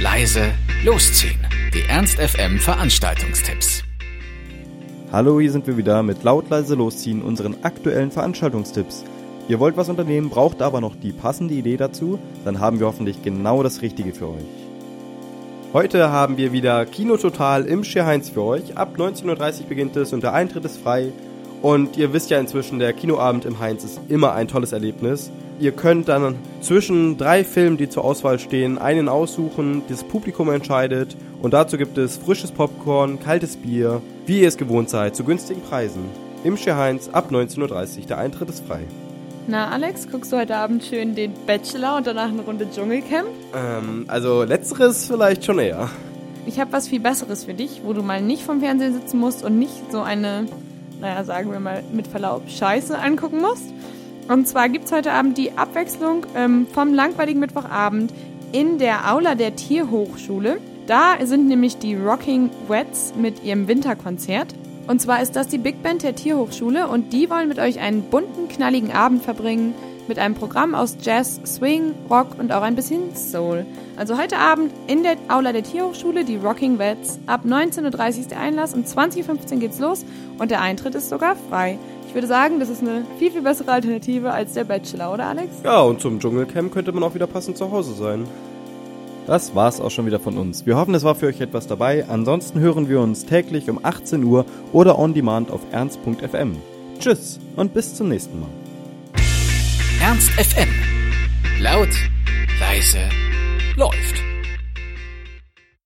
leise, losziehen. Die Ernst FM Veranstaltungstipps. Hallo, hier sind wir wieder mit laut leise losziehen unseren aktuellen Veranstaltungstipps. Ihr wollt was unternehmen, braucht aber noch die passende Idee dazu, dann haben wir hoffentlich genau das Richtige für euch. Heute haben wir wieder Kino Total im Scherheinz für euch. Ab 19.30 Uhr beginnt es und der Eintritt ist frei. Und ihr wisst ja inzwischen, der Kinoabend im Heinz ist immer ein tolles Erlebnis. Ihr könnt dann zwischen drei Filmen, die zur Auswahl stehen, einen aussuchen, das Publikum entscheidet und dazu gibt es frisches Popcorn, kaltes Bier, wie ihr es gewohnt seid, zu günstigen Preisen. Im Scherheinz ab 19.30 Uhr, der Eintritt ist frei. Na, Alex, guckst du heute Abend schön den Bachelor und danach eine Runde Dschungelcamp? Ähm, also letzteres vielleicht schon eher. Ich habe was viel Besseres für dich, wo du mal nicht vom Fernsehen sitzen musst und nicht so eine, naja, sagen wir mal mit Verlaub, Scheiße angucken musst. Und zwar gibt es heute Abend die Abwechslung ähm, vom langweiligen Mittwochabend in der Aula der Tierhochschule. Da sind nämlich die Rocking Wets mit ihrem Winterkonzert. Und zwar ist das die Big Band der Tierhochschule und die wollen mit euch einen bunten, knalligen Abend verbringen mit einem Programm aus Jazz, Swing, Rock und auch ein bisschen Soul. Also heute Abend in der Aula der Tierhochschule die Rocking Vets. Ab 19.30 Uhr ist der Einlass, um 20.15 Uhr geht's los und der Eintritt ist sogar frei. Ich würde sagen, das ist eine viel, viel bessere Alternative als der Bachelor, oder Alex? Ja, und zum Dschungelcamp könnte man auch wieder passend zu Hause sein. Das war's auch schon wieder von uns. Wir hoffen, es war für euch etwas dabei. Ansonsten hören wir uns täglich um 18 Uhr oder on demand auf ernst.fm. Tschüss und bis zum nächsten Mal. Ernst FM. Laut, leise.